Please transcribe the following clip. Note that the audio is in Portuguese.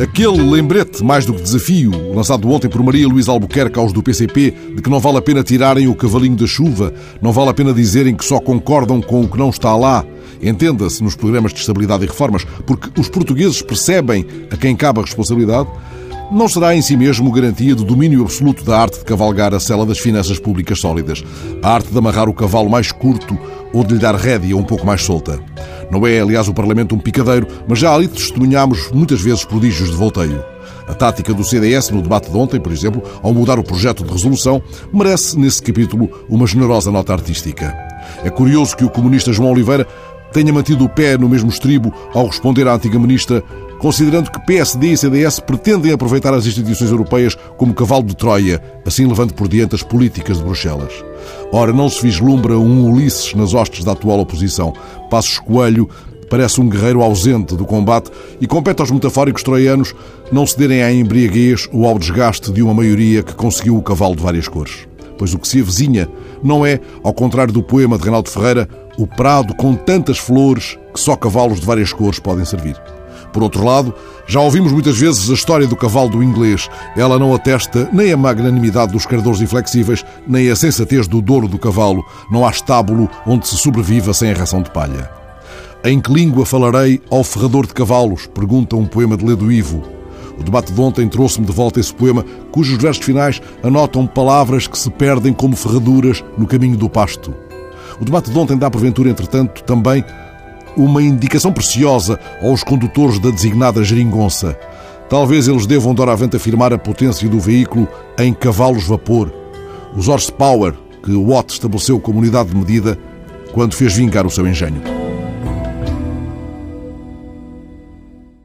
Aquele lembrete, mais do que desafio, lançado ontem por Maria Luísa Albuquerque aos do PCP, de que não vale a pena tirarem o cavalinho da chuva, não vale a pena dizerem que só concordam com o que não está lá, entenda-se nos programas de estabilidade e reformas, porque os portugueses percebem a quem cabe a responsabilidade, não será em si mesmo garantia do domínio absoluto da arte de cavalgar a cela das finanças públicas sólidas, a arte de amarrar o cavalo mais curto ou de lhe dar rédea um pouco mais solta. Não é, aliás, o Parlamento um picadeiro, mas já ali testemunhámos muitas vezes prodígios de volteio. A tática do CDS no debate de ontem, por exemplo, ao mudar o projeto de resolução, merece, nesse capítulo, uma generosa nota artística. É curioso que o comunista João Oliveira tenha mantido o pé no mesmo estribo ao responder à antiga ministra, considerando que PSD e CDS pretendem aproveitar as instituições europeias como cavalo de Troia, assim levando por diante as políticas de Bruxelas. Ora, não se vislumbra um Ulisses nas hostes da atual oposição. Passos Coelho parece um guerreiro ausente do combate e compete aos metafóricos troianos não cederem à embriaguez ou ao desgaste de uma maioria que conseguiu o cavalo de várias cores. Pois o que se avizinha não é, ao contrário do poema de Reinaldo Ferreira, o prado com tantas flores que só cavalos de várias cores podem servir. Por outro lado, já ouvimos muitas vezes a história do cavalo do inglês. Ela não atesta nem a magnanimidade dos cardores inflexíveis, nem a sensatez do douro do cavalo. Não há estábulo onde se sobreviva sem a ração de palha. Em que língua falarei ao ferrador de cavalos? Pergunta um poema de Ledo Ivo. O debate de ontem trouxe-me de volta esse poema, cujos versos finais anotam palavras que se perdem como ferraduras no caminho do pasto. O debate de ontem dá, porventura, entretanto, também uma indicação preciosa aos condutores da designada geringonça. Talvez eles devam doravante afirmar a potência do veículo em cavalos-vapor, os horsepower que Watt estabeleceu como unidade de medida quando fez vingar o seu engenho.